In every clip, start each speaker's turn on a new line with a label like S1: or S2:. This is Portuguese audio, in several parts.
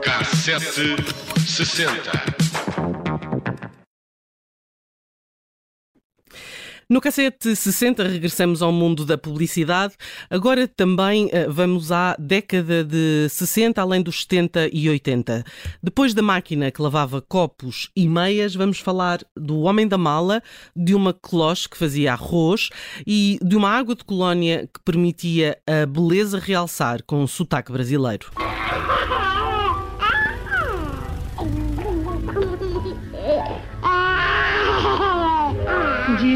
S1: Cassete 60.
S2: No cassete 60 regressamos ao mundo da publicidade. Agora também uh, vamos à década de 60, além dos 70 e 80. Depois da máquina que lavava copos e meias, vamos falar do homem da mala, de uma cloche que fazia arroz e de uma água de colónia que permitia a beleza realçar com um sotaque brasileiro.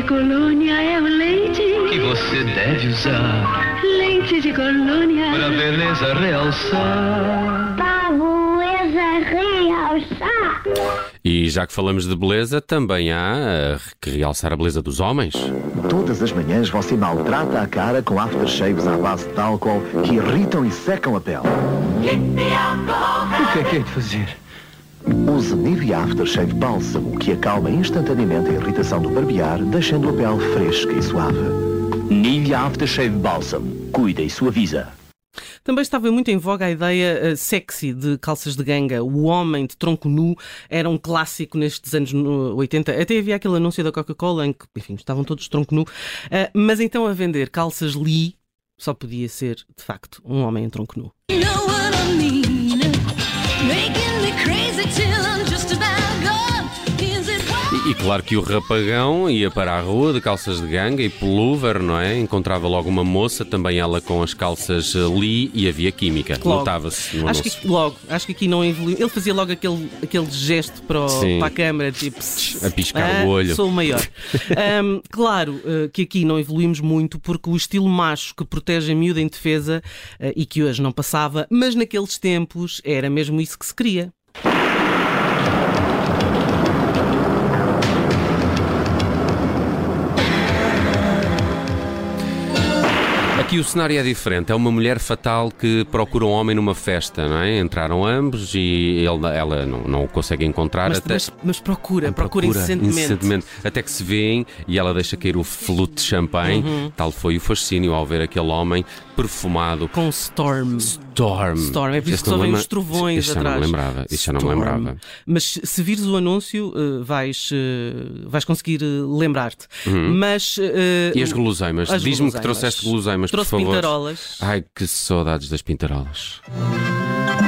S3: De colônia é o leite.
S4: que você deve usar
S3: Leite de colônia.
S4: para a beleza realçar.
S3: Pavoesa realçar.
S5: E já que falamos de beleza, também há eh, que realçar a beleza dos homens.
S6: Todas as manhãs você maltrata a cara com aftershaves à base de álcool que irritam e secam a pele.
S4: O que é que é de fazer?
S6: Use Nivea Aftershave Bálsamo que acalma instantaneamente a irritação do barbear, deixando a pele fresca e suave.
S7: Nivea Aftershave Balsam. Cuida e suaviza.
S2: Também estava muito em voga a ideia eh, sexy de calças de ganga. O homem de tronco nu era um clássico nestes anos no- 80. Até havia aquele anúncio da Coca-Cola em que, enfim, estavam todos de tronco nu. Eh, mas então a vender calças Lee só podia ser, de facto, um homem em tronco nu.
S5: E, claro que o rapagão ia para a rua de calças de ganga e pullover, não é? Encontrava logo uma moça, também ela com as calças Lee e havia química. Notava-se no
S2: Acho
S5: anúncio.
S2: que logo, acho que aqui não evoluiu. Ele fazia logo aquele, aquele gesto para, o-
S5: Sim.
S2: para a câmara, tipo "Psst,
S5: A piscar
S2: ah,
S5: o olho."
S2: Sou o maior. Ahm, claro eh, que aqui não evoluímos muito porque o estilo macho que protege a miúda em defesa eh, e que hoje não passava, mas naqueles tempos era mesmo isso que se queria.
S5: Aqui o cenário é diferente. É uma mulher fatal que procura um homem numa festa, não é? Entraram ambos e ele- ela não, não o consegue encontrar
S2: Mas,
S5: até.
S2: mas- mas procura, procura, incessantemente.
S5: Até que se vêem e ela deixa cair o flute de champanhe.
S2: Uhum.
S5: Tal foi o fascínio ao ver aquele homem perfumado.
S2: Com Storm.
S5: Storm.
S2: Storm, é por isso que só vem os trovões
S5: Isto já não
S2: atrás.
S5: me lembrava. Isto já não me lembrava.
S2: Mas se vires o anúncio, eh, vais, eh, vais conseguir eh, lembrar-te. Mas. eh,
S5: Uhum. E as guloseimas?
S2: as
S5: Diz-me que trouxeste guloseimas,
S2: Trouxe
S5: por favor.
S2: pintarolas.
S5: Ai, que saudades das pintarolas.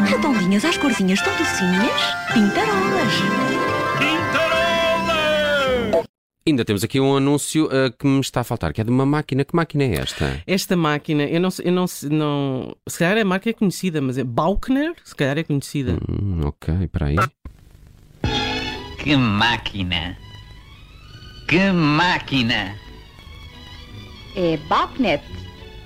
S8: Redondinhas às corzinhas tão docinhas. Pintarolas.
S5: Ainda temos aqui um anúncio ah, que me está a faltar, que é de uma máquina. Que máquina é esta?
S2: Esta máquina, eu não sei, eu não, não. Se calhar a marca é conhecida, mas é Baukner, se calhar é conhecida.
S5: Hum, ok, espera aí.
S4: Que máquina! Que máquina!
S8: É Bapnet.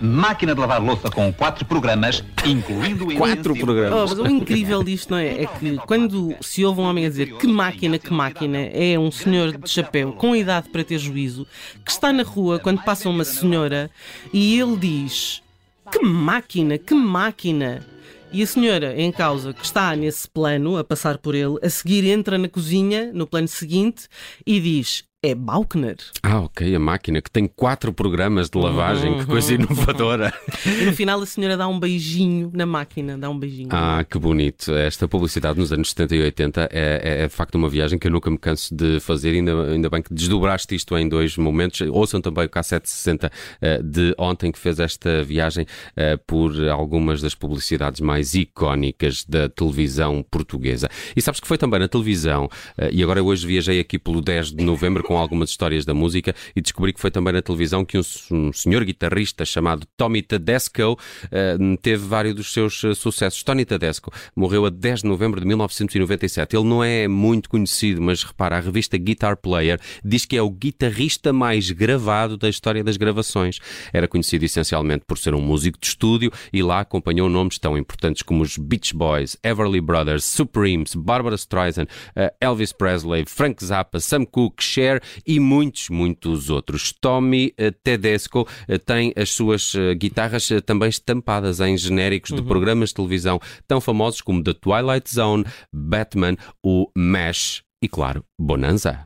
S9: Máquina de lavar louça com quatro programas, incluindo o
S5: Quatro programas.
S2: Oh, mas o incrível disto, não é? É que quando se ouve um homem a dizer que máquina, que máquina, é um senhor de chapéu com idade para ter juízo que está na rua quando passa uma senhora e ele diz: Que máquina, que máquina! E a senhora em causa que está nesse plano, a passar por ele, a seguir entra na cozinha, no plano seguinte, e diz: É Baukner.
S5: Ah, ok, a máquina que tem quatro programas de lavagem, que coisa inovadora.
S2: E no final a senhora dá um beijinho na máquina, dá um beijinho.
S5: Ah, que bonito. Esta publicidade nos anos 70 e 80 é, é, é de facto uma viagem que eu nunca me canso de fazer. Ainda, ainda bem que desdobraste isto em dois momentos. Ouçam também o K760 eh, de ontem, que fez esta viagem eh, por algumas das publicidades mais icónicas da televisão portuguesa. E sabes que foi também na televisão, eh, e agora eu hoje viajei aqui pelo 10 de novembro com algumas histórias da música e descobri que foi também na televisão que um, um senhor guitarrista chamado Tommy Tedesco eh, teve vários dos seus eh, sucessos. Tony Tedesco morreu a 10 de novembro de 1997. Ele não é muito conhecido, mas repara, a revista Guitar Player diz que é o guitarrista mais gravado da história das gravações. Era conhecido essencialmente por ser um músico de estúdio e lá acompanhou nomes tão importantes como os Beach Boys, Everly Brothers, Supremes, Barbara Streisand, eh, Elvis Presley, Frank Zappa, Sam Cooke, Cher e muitos, muitos outros. Tommy eh, Tedesco eh, tem as suas eh, guitarras também estampadas em genéricos de programas de televisão tão famosos como The Twilight Zone, Batman, o MASH e, claro, Bonanza.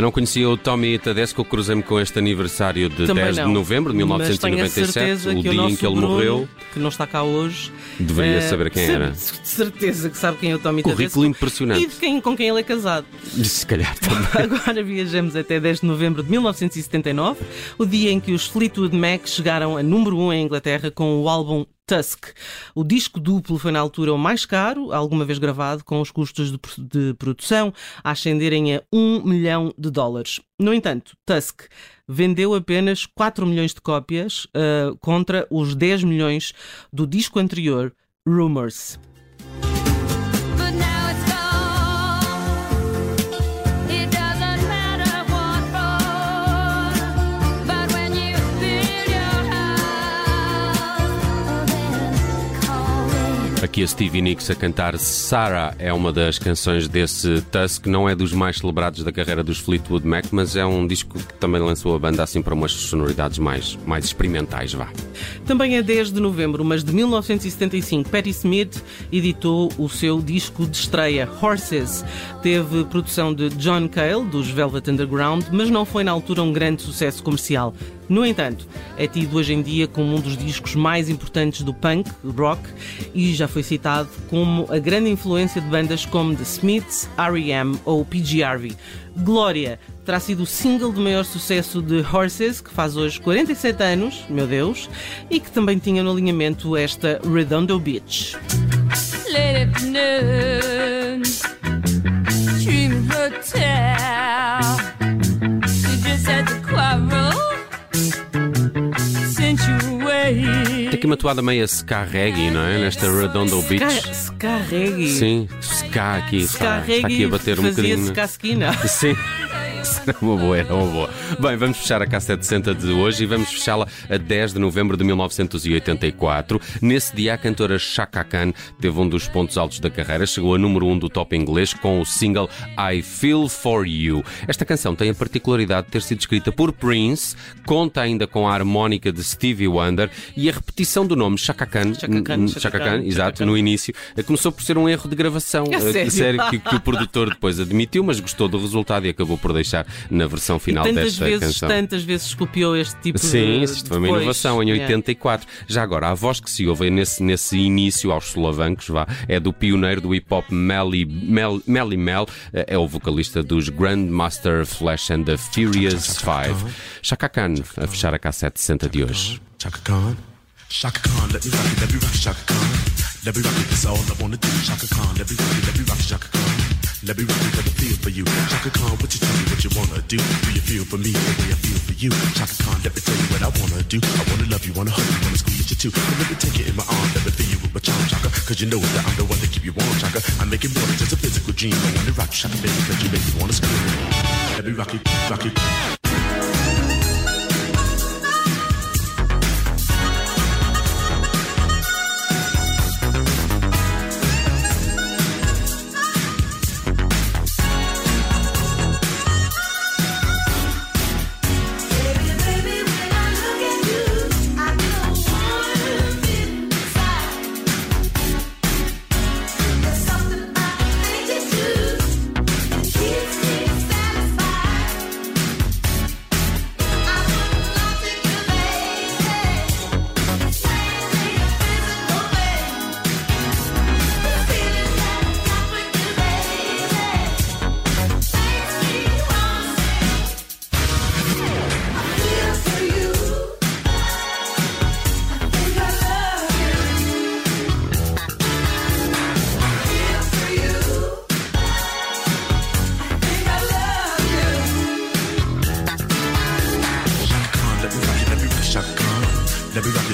S5: Não conhecia o Tommy Tedesco, cruzei-me com este aniversário de
S2: Também
S5: 10
S2: não.
S5: de novembro de
S2: Mas tenho a
S5: 1997,
S2: certeza
S5: o dia
S2: o nosso
S5: em que ele
S2: Bruno,
S5: morreu.
S2: que não está cá hoje,
S5: Deveria
S2: eh,
S5: saber quem era.
S2: De certeza que sabe quem é o Tommy
S5: Currículo
S2: Tedesco.
S5: impressionante.
S2: E de quem, com quem ele é casado.
S5: Se calhar também.
S2: Agora viajamos até 10 de novembro de 1979, o dia em que os Fleetwood Mac chegaram a número 1 em Inglaterra com o álbum Tusk. O disco duplo foi na altura o mais caro, alguma vez gravado, com os custos de, de produção a ascenderem a 1 milhão de dólares. No entanto, Tusk vendeu apenas 4 milhões de cópias ah, contra os 10 milhões do disco anterior, Rumors.
S5: Aqui a Stevie Nicks a cantar Sarah é uma das canções desse Tusk, não é dos mais celebrados da carreira dos Fleetwood Mac, mas é um disco que também lançou a banda assim para umas sonoridades mais, mais experimentais, vá.
S2: Também é 10 de novembro, mas de 1975, Patti Smith editou o seu disco de estreia, Horses. Teve produção de John Cale, dos Velvet Underground, mas não foi na altura um grande sucesso comercial. No entanto, é tido hoje em dia como um dos discos mais importantes do punk, rock, e já foi citado como a grande influência de bandas como The Smiths, R.E.M. ou P.G. Harvey. Glória terá sido o single de maior sucesso de Horses, que faz hoje 47 anos, meu Deus, e que também tinha no alinhamento esta Redondo Beach.
S10: Late afternoon, Dream.
S5: Aqui uma toada meia ska reggae, não é? Nesta Redondo Beach.
S2: Ska, ska reggae.
S5: Sim, ska aqui,
S2: Ska
S5: está, está aqui
S2: reggae
S5: a bater um bocadinho.
S2: ska esquina.
S5: Sim. Era uma boa, era uma boa. Bem, vamos fechar a K760 de hoje e vamos fechá-la a 10 de novembro de 1984. Nesse dia, a cantora Chaka Khan teve um dos pontos altos da carreira, chegou a número 1 do top inglês com o single I Feel For You. Esta canção tem a particularidade de ter sido escrita por Prince, conta ainda com a harmónica de Stevie Wonder e a repetição do nome Chaka Khan,
S2: Chaka Khan, Chaka
S5: exato, no início, eh, começou por ser um erro de gravação.
S2: É
S5: eh,
S2: sério?
S5: que, que o produtor depois admitiu, mas gostou do resultado e acabou por deixar na versão final
S2: tantas
S5: desta
S2: vezes,
S5: canção.
S2: tantas vezes copiou este tipo de.
S5: Sim, isto foi uma inovação em
S2: Yeah.
S5: 84. Já agora, a voz que se ouve nesse, nesse início aos solavancos vá, é do pioneiro do hip hop Melly Mel, Melly Mel, eh, é o vocalista dos Grandmaster Flash and the Furious Five. Chaka Khan a fechar a K760 de hoje.
S11: Chaka Khan. Shaka Khan, let me rock it, let me rock it, Shaka Khan. Let me rock it, that's all I wanna do. Shaka Khan, let me rock it, let me rock it, Shaka Khan. Let me it, let me feel for you. Shaka Khan, what you tell me what you wanna do? Do you feel for me the way I feel for you? Shaka Khan, let me tell you what I wanna do. I wanna love you, wanna hug you, wanna squeeze you too. And let me take it in my arms, let me feel you with my charm, Shaka. Cause you know that I'm the one to keep you warm, Shaka. I make it more than just a physical dream. I wanna rock you, Shaka, baby, cause you make me wanna scream. Let me rock it, rock it.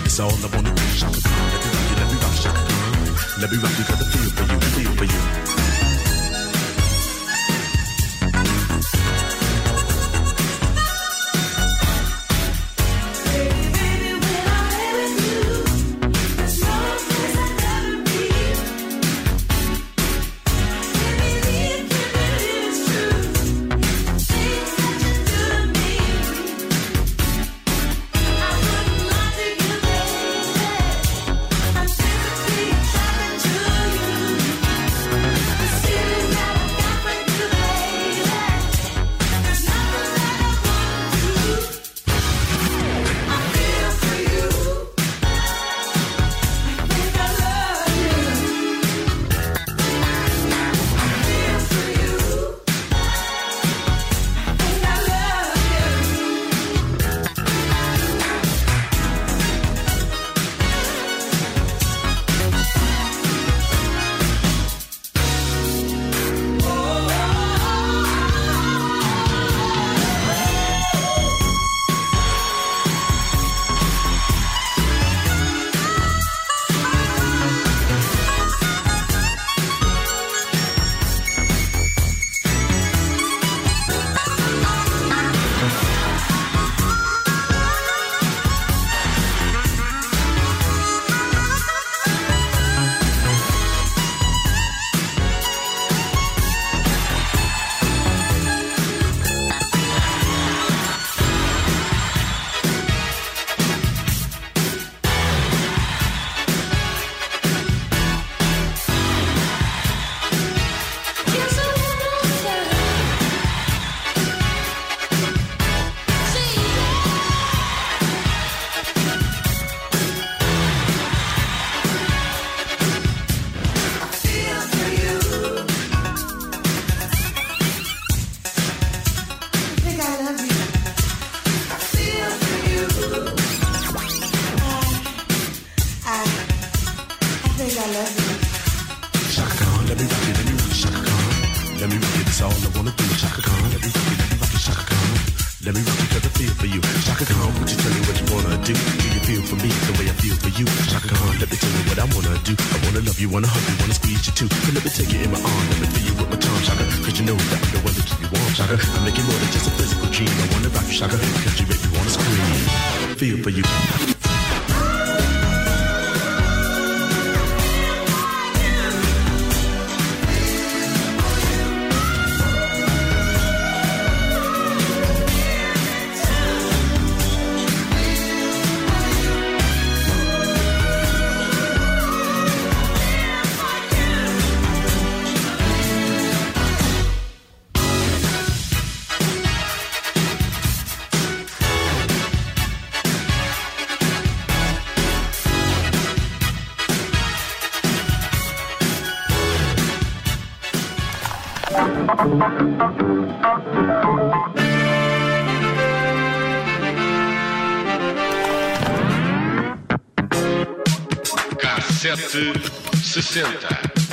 S11: Let me rock it, that's all I wanna do. Shaka Khan, let me rock it, let me rock it, Shaka Khan. Let me rock it, got the feel for you, feel for you. Let me rock it, That's all I wanna do. Shaka Khan, let me rock it, let me rock it, Shaka Khan. Let me rock it, cause I feel for you. Shaka Khan, would you tell me what you wanna do? Do you feel for me the way I feel for you? Shaka Khan, let me tell you what I wanna do. I wanna love you, wanna hug you, wanna squeeze you too. But let me take you in my arm, let me feel you with my tongue, Shaka. Cause you know that I'm the one that keep you warm, Shaka. I'm making more than just a physical dream. I wanna rock you, Shaka, cause you make me wanna scream. Feel for you.
S1: Cassete 60.